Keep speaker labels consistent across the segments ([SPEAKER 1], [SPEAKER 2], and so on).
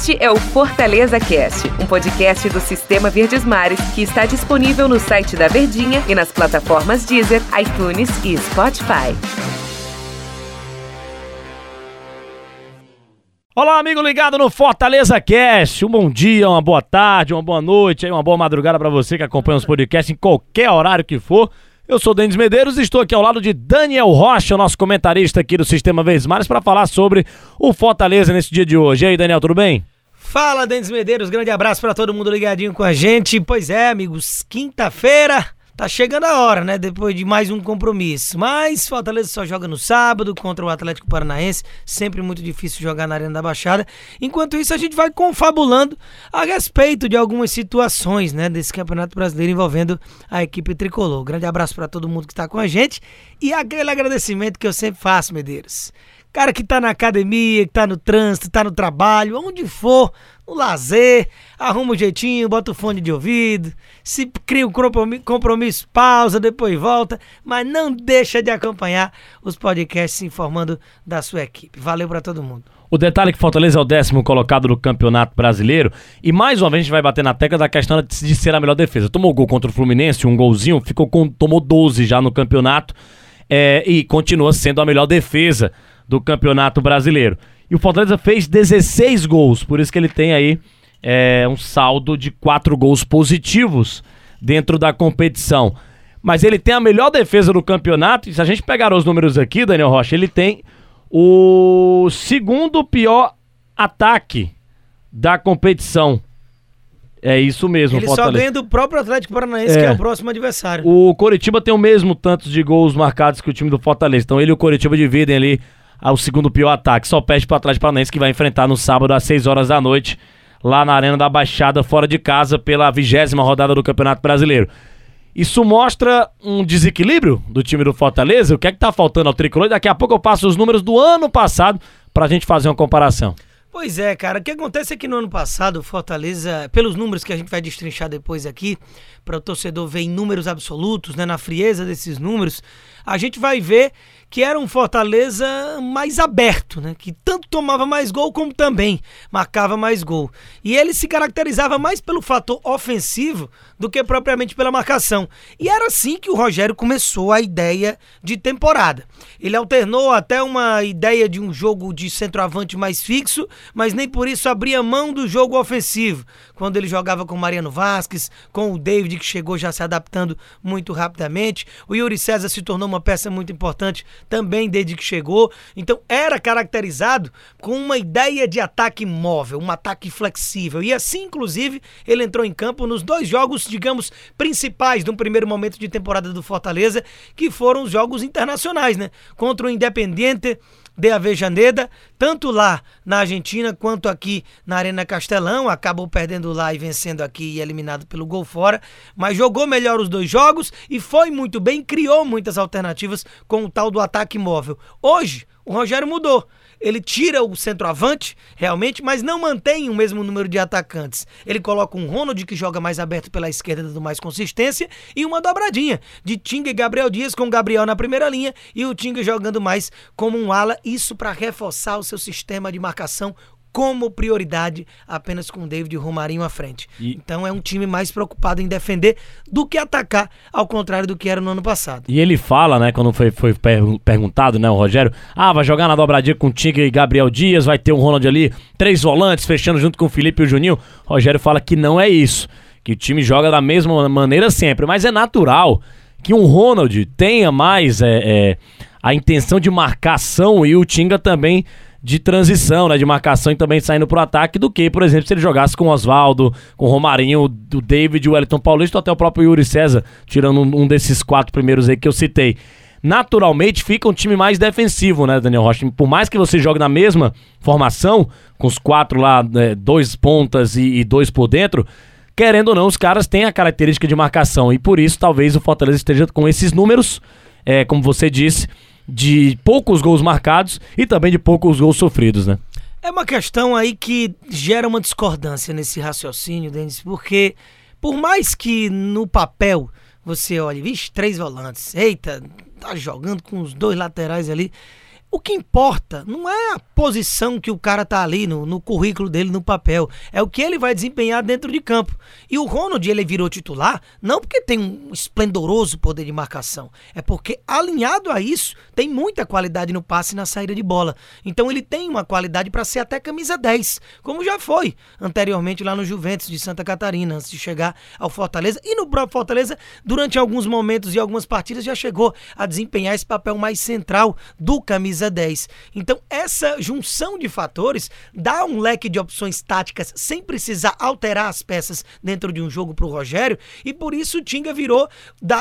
[SPEAKER 1] Este é o Fortaleza Cast, um podcast do Sistema Verdes Mares que está disponível no site da Verdinha e nas plataformas Deezer, iTunes e Spotify.
[SPEAKER 2] Olá, amigo ligado no Fortaleza Cast. Um bom dia, uma boa tarde, uma boa noite, uma boa madrugada para você que acompanha os podcasts em qualquer horário que for. Eu sou Denis Medeiros e estou aqui ao lado de Daniel Rocha, nosso comentarista aqui do Sistema Mares, para falar sobre o Fortaleza nesse dia de hoje. E aí, Daniel, tudo bem?
[SPEAKER 3] Fala, Denis Medeiros, grande abraço para todo mundo ligadinho com a gente. Pois é, amigos, quinta-feira, Tá chegando a hora, né? Depois de mais um compromisso. Mas Fortaleza só joga no sábado contra o Atlético Paranaense. Sempre muito difícil jogar na Arena da Baixada. Enquanto isso, a gente vai confabulando a respeito de algumas situações, né? Desse Campeonato Brasileiro envolvendo a equipe tricolor. Grande abraço para todo mundo que está com a gente. E aquele agradecimento que eu sempre faço, Medeiros. Cara que tá na academia, que tá no trânsito, tá no trabalho, onde for, no lazer, arruma um jeitinho, bota o fone de ouvido, se cria um compromisso, pausa, depois volta, mas não deixa de acompanhar os podcasts informando da sua equipe. Valeu para todo mundo.
[SPEAKER 2] O detalhe é que Fortaleza é o décimo colocado no Campeonato Brasileiro e mais uma vez a gente vai bater na tecla da questão de ser a melhor defesa. Tomou gol contra o Fluminense, um golzinho, ficou com, tomou 12 já no campeonato é, e continua sendo a melhor defesa do Campeonato Brasileiro. E o Fortaleza fez 16 gols, por isso que ele tem aí é, um saldo de 4 gols positivos dentro da competição. Mas ele tem a melhor defesa do campeonato, e se a gente pegar os números aqui, Daniel Rocha, ele tem o segundo pior ataque da competição. É isso mesmo,
[SPEAKER 3] Ele Fortaleza. só ganha do próprio Atlético Paranaense, é. que é o próximo adversário.
[SPEAKER 2] O Coritiba tem o mesmo tanto de gols marcados que o time do Fortaleza. Então ele e o Coritiba dividem ali ao segundo pior ataque. Só perde para o Atlético Paranaense que vai enfrentar no sábado às 6 horas da noite, lá na Arena da Baixada, fora de casa, pela vigésima rodada do Campeonato Brasileiro. Isso mostra um desequilíbrio do time do Fortaleza. O que é que tá faltando ao tricolor? Daqui a pouco eu passo os números do ano passado para a gente fazer uma comparação.
[SPEAKER 3] Pois é, cara. O que acontece é que no ano passado, o Fortaleza, pelos números que a gente vai destrinchar depois aqui, para o torcedor ver em números absolutos, né, na frieza desses números, a gente vai ver que era um Fortaleza mais aberto, né? Que tanto tomava mais gol como também marcava mais gol. E ele se caracterizava mais pelo fator ofensivo do que propriamente pela marcação. E era assim que o Rogério começou a ideia de temporada. Ele alternou até uma ideia de um jogo de centroavante mais fixo, mas nem por isso abria mão do jogo ofensivo. Quando ele jogava com Mariano Vasquez, com o David que chegou já se adaptando muito rapidamente, o Yuri César se tornou uma peça muito importante também desde que chegou. Então era caracterizado com uma ideia de ataque móvel, um ataque flexível. E assim, inclusive, ele entrou em campo nos dois jogos, digamos, principais de um primeiro momento de temporada do Fortaleza, que foram os jogos internacionais, né? Contra o Independiente de Avejaneda, tanto lá na Argentina quanto aqui na Arena Castelão. Acabou perdendo lá e vencendo aqui e eliminado pelo gol fora, mas jogou melhor os dois jogos e foi muito bem, criou muitas alternativas com o tal do ataque móvel. Hoje, o Rogério mudou ele tira o centroavante, realmente, mas não mantém o mesmo número de atacantes. Ele coloca um Ronald que joga mais aberto pela esquerda, dando mais consistência, e uma dobradinha de Tinga e Gabriel Dias, com o Gabriel na primeira linha e o Tinga jogando mais como um ala, isso para reforçar o seu sistema de marcação como prioridade apenas com o David Romarinho à frente. E... Então é um time mais preocupado em defender do que atacar, ao contrário do que era no ano passado.
[SPEAKER 2] E ele fala, né, quando foi, foi perguntado, né, o Rogério, ah, vai jogar na dobradinha com o Tigre e Gabriel Dias, vai ter um Ronald ali, três volantes, fechando junto com o Felipe e o Juninho. O Rogério fala que não é isso, que o time joga da mesma maneira sempre, mas é natural que um Ronald tenha mais é, é, a intenção de marcação e o Tinga também de transição, né, de marcação e também saindo pro ataque do que, por exemplo, se ele jogasse com o Oswaldo, com o Romarinho, o David, o Wellington Paulista ou até o próprio Yuri César, tirando um, um desses quatro primeiros aí que eu citei. Naturalmente fica um time mais defensivo, né, Daniel Rocha? Por mais que você jogue na mesma formação, com os quatro lá, né, dois pontas e, e dois por dentro, querendo ou não, os caras têm a característica de marcação. E por isso, talvez o Fortaleza esteja com esses números, é, como você disse, de poucos gols marcados e também de poucos gols sofridos, né?
[SPEAKER 3] É uma questão aí que gera uma discordância nesse raciocínio, Denis, porque por mais que no papel você olhe, vixe, três volantes, eita, tá jogando com os dois laterais ali, o que importa não é a posição que o cara tá ali no, no, currículo dele no papel, é o que ele vai desempenhar dentro de campo. E o Ronald ele virou titular não porque tem um esplendoroso poder de marcação, é porque alinhado a isso tem muita qualidade no passe e na saída de bola. Então ele tem uma qualidade para ser até camisa 10, como já foi anteriormente lá no Juventus de Santa Catarina, antes de chegar ao Fortaleza e no próprio Fortaleza durante alguns momentos e algumas partidas já chegou a desempenhar esse papel mais central do camisa camisa 10. Então, essa junção de fatores dá um leque de opções táticas sem precisar alterar as peças dentro de um jogo para o Rogério, e por isso o Tinga virou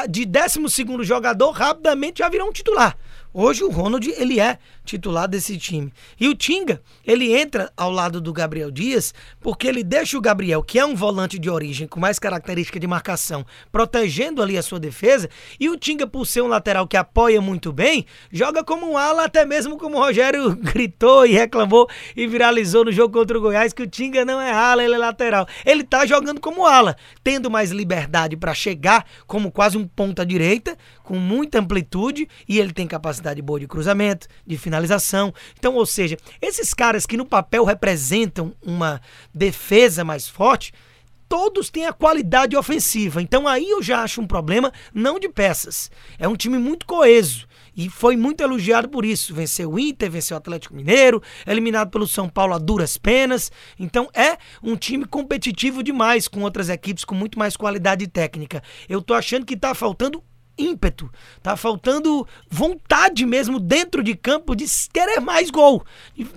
[SPEAKER 3] de 12 jogador, rapidamente já virou um titular. Hoje o Ronald, ele é titular desse time. E o Tinga, ele entra ao lado do Gabriel Dias, porque ele deixa o Gabriel, que é um volante de origem com mais característica de marcação, protegendo ali a sua defesa, e o Tinga, por ser um lateral que apoia muito bem, joga como um ala, até mesmo como o Rogério gritou e reclamou e viralizou no jogo contra o Goiás, que o Tinga não é ala, ele é lateral. Ele tá jogando como ala, tendo mais liberdade para chegar como quase um ponta direita, com muita amplitude, e ele tem capacidade boa de cruzamento, de finalização. Então, ou seja, esses caras que no papel representam uma defesa mais forte, todos têm a qualidade ofensiva. Então aí eu já acho um problema não de peças. É um time muito coeso e foi muito elogiado por isso. Venceu o Inter, venceu o Atlético Mineiro, eliminado pelo São Paulo a duras penas. Então é um time competitivo demais com outras equipes com muito mais qualidade técnica. Eu tô achando que tá faltando ímpeto, tá faltando vontade mesmo dentro de campo de querer mais gol,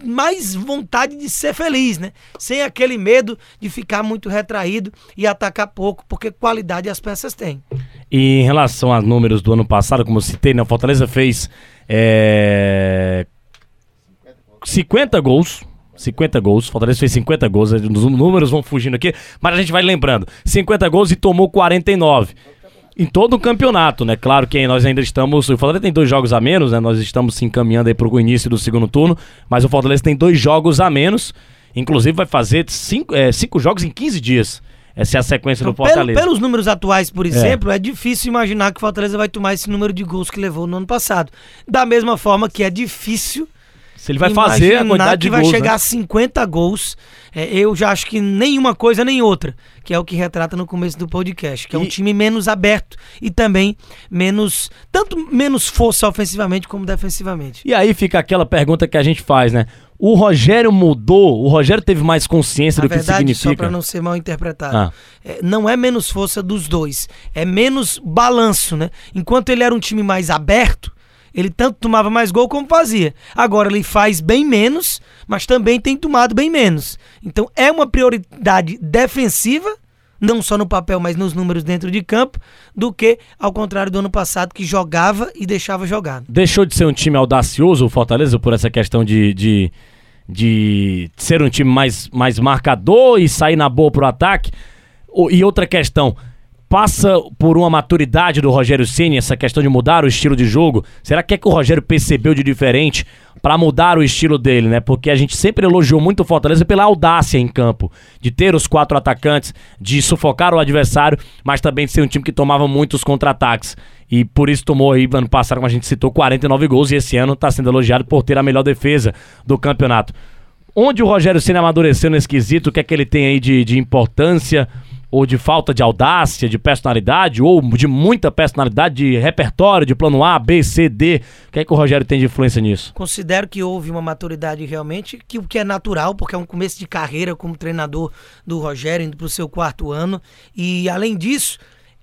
[SPEAKER 3] mais vontade de ser feliz, né? Sem aquele medo de ficar muito retraído e atacar pouco, porque qualidade as peças têm.
[SPEAKER 2] E em relação aos números do ano passado, como eu citei, né, o Fortaleza fez é, 50 gols. 50 gols, Fortaleza fez 50 gols, os números vão fugindo aqui, mas a gente vai lembrando. 50 gols e tomou 49 em todo o campeonato, né? Claro que nós ainda estamos. O Fortaleza tem dois jogos a menos, né? Nós estamos se encaminhando aí para o início do segundo turno, mas o Fortaleza tem dois jogos a menos. Inclusive vai fazer cinco, é, cinco jogos em 15 dias. Essa é a sequência então, do Fortaleza.
[SPEAKER 3] Pelo, pelos números atuais, por exemplo, é. é. difícil imaginar que o Fortaleza vai tomar esse número de gols que levou no ano passado. Da mesma forma que é difícil.
[SPEAKER 2] Se ele vai fazer a quantidade de
[SPEAKER 3] gols. que vai chegar
[SPEAKER 2] né?
[SPEAKER 3] a 50 gols é, eu já acho que nenhuma coisa nem outra, que é o que retrata no começo do podcast, que é um time menos aberto e também menos, tanto menos força ofensivamente como defensivamente.
[SPEAKER 2] E aí fica aquela pergunta que a gente faz, né? O Rogério mudou, o Rogério teve mais consciência Na do verdade, que significa. Só
[SPEAKER 3] para não ser mal interpretado, ah. é, não é menos força dos dois, é menos balanço, né? Enquanto ele era um time mais aberto, ele tanto tomava mais gol como fazia. Agora ele faz bem menos, mas também tem tomado bem menos. Então é uma prioridade defensiva, não só no papel, mas nos números dentro de campo, do que ao contrário do ano passado, que jogava e deixava jogar.
[SPEAKER 2] Deixou de ser um time audacioso o Fortaleza por essa questão de, de, de ser um time mais, mais marcador e sair na boa pro ataque? E outra questão, passa por uma maturidade do Rogério Ceni essa questão de mudar o estilo de jogo? Será que é que o Rogério percebeu de diferente para mudar o estilo dele, né? Porque a gente sempre elogiou muito o Fortaleza pela audácia em campo, de ter os quatro atacantes, de sufocar o adversário, mas também de ser um time que tomava muitos contra-ataques. E por isso tomou aí, ano passado, como a gente citou, 49 gols e esse ano está sendo elogiado por ter a melhor defesa do campeonato. Onde o Rogério Ceni amadureceu nesse quesito? O que é que ele tem aí de, de importância? Ou de falta de audácia, de personalidade, ou de muita personalidade, de repertório, de plano A, B, C, D? O que é que o Rogério tem de influência nisso?
[SPEAKER 3] Considero que houve uma maturidade realmente, que o que é natural, porque é um começo de carreira como treinador do Rogério, indo para o seu quarto ano. E além disso,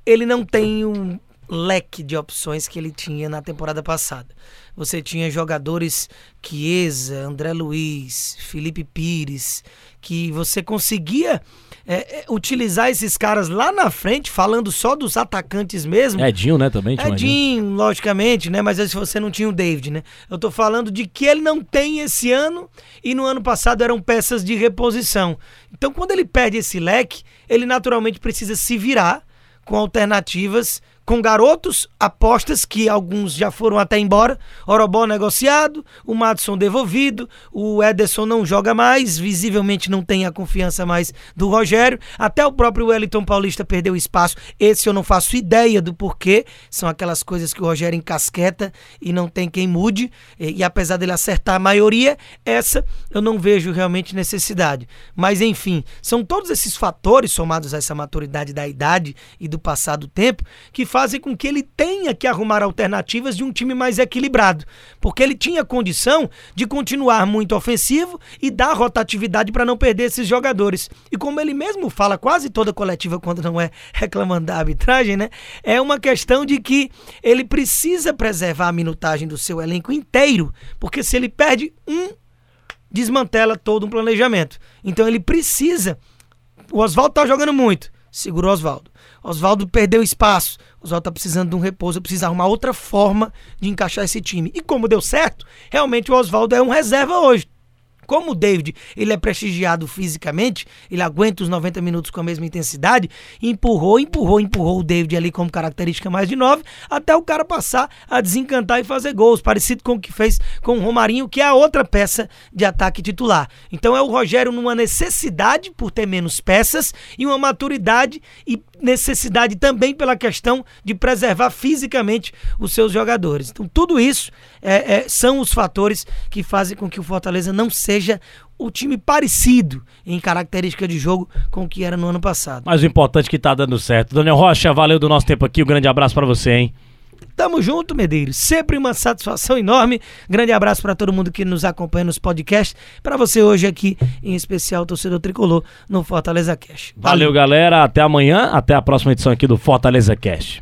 [SPEAKER 3] ele não tem um leque de opções que ele tinha na temporada passada. Você tinha jogadores Chiesa, André Luiz, Felipe Pires, que você conseguia é, é, utilizar esses caras lá na frente, falando só dos atacantes mesmo.
[SPEAKER 2] Edinho, né, também?
[SPEAKER 3] Tinha Edinho, Edinho, logicamente, né, mas se você não tinha o David, né? Eu tô falando de que ele não tem esse ano e no ano passado eram peças de reposição. Então, quando ele perde esse leque, ele naturalmente precisa se virar com alternativas com garotos, apostas que alguns já foram até embora, Orobó negociado, o Madison devolvido, o Ederson não joga mais, visivelmente não tem a confiança mais do Rogério, até o próprio Wellington Paulista perdeu espaço, esse eu não faço ideia do porquê, são aquelas coisas que o Rogério encasqueta e não tem quem mude, e, e apesar dele acertar a maioria, essa eu não vejo realmente necessidade. Mas enfim, são todos esses fatores somados a essa maturidade da idade e do passado tempo que fazem com que ele tenha que arrumar alternativas de um time mais equilibrado, porque ele tinha condição de continuar muito ofensivo e dar rotatividade para não perder esses jogadores. E como ele mesmo fala quase toda coletiva quando não é reclamando da arbitragem, né? É uma questão de que ele precisa preservar a minutagem do seu elenco inteiro, porque se ele perde um desmantela todo um planejamento. Então ele precisa. O Oswaldo tá jogando muito. Segura o Oswaldo. Oswaldo perdeu espaço. Oswaldo tá precisando de um repouso. Precisa arrumar outra forma de encaixar esse time. E como deu certo, realmente o Oswaldo é um reserva hoje. Como o David ele é prestigiado fisicamente, ele aguenta os 90 minutos com a mesma intensidade, empurrou, empurrou, empurrou o David ali como característica mais de 9, até o cara passar a desencantar e fazer gols, parecido com o que fez com o Romarinho, que é a outra peça de ataque titular. Então é o Rogério numa necessidade por ter menos peças e uma maturidade e necessidade também pela questão de preservar fisicamente os seus jogadores. Então, tudo isso é, é, são os fatores que fazem com que o Fortaleza não seja o time parecido em característica de jogo com o que era no ano passado.
[SPEAKER 2] Mas o importante é que tá dando certo. Daniel Rocha, valeu do nosso tempo aqui. Um grande abraço para você, hein?
[SPEAKER 3] Tamo junto, Medeiros. Sempre uma satisfação enorme. Grande abraço para todo mundo que nos acompanha nos podcasts. Para você hoje aqui, em especial, torcedor tricolor, no Fortaleza Cash.
[SPEAKER 2] Valeu. Valeu, galera. Até amanhã. Até a próxima edição aqui do Fortaleza Cash.